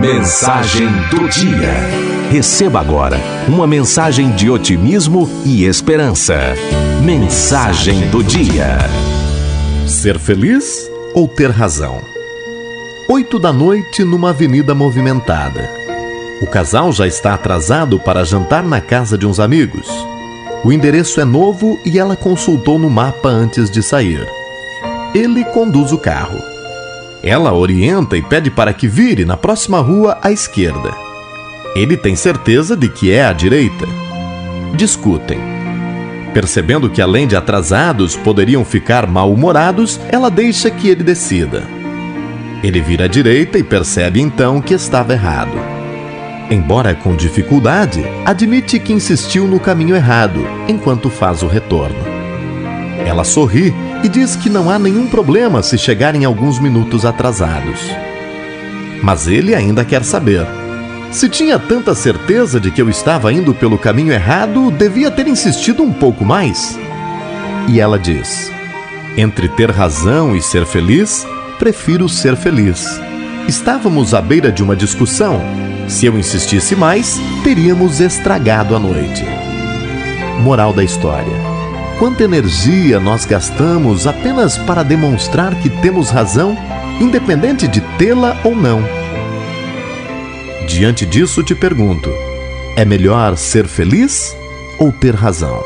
Mensagem do dia. Receba agora uma mensagem de otimismo e esperança. Mensagem do dia. Ser feliz ou ter razão? Oito da noite numa avenida movimentada. O casal já está atrasado para jantar na casa de uns amigos. O endereço é novo e ela consultou no mapa antes de sair. Ele conduz o carro. Ela orienta e pede para que vire na próxima rua à esquerda. Ele tem certeza de que é à direita. Discutem. Percebendo que, além de atrasados, poderiam ficar mal-humorados, ela deixa que ele decida. Ele vira à direita e percebe então que estava errado. Embora com dificuldade, admite que insistiu no caminho errado enquanto faz o retorno. Ela sorri e diz que não há nenhum problema se chegarem alguns minutos atrasados. Mas ele ainda quer saber. Se tinha tanta certeza de que eu estava indo pelo caminho errado, devia ter insistido um pouco mais. E ela diz: Entre ter razão e ser feliz, prefiro ser feliz. Estávamos à beira de uma discussão. Se eu insistisse mais, teríamos estragado a noite. Moral da história quanta energia nós gastamos apenas para demonstrar que temos razão, independente de tê-la ou não. Diante disso, te pergunto: é melhor ser feliz ou ter razão?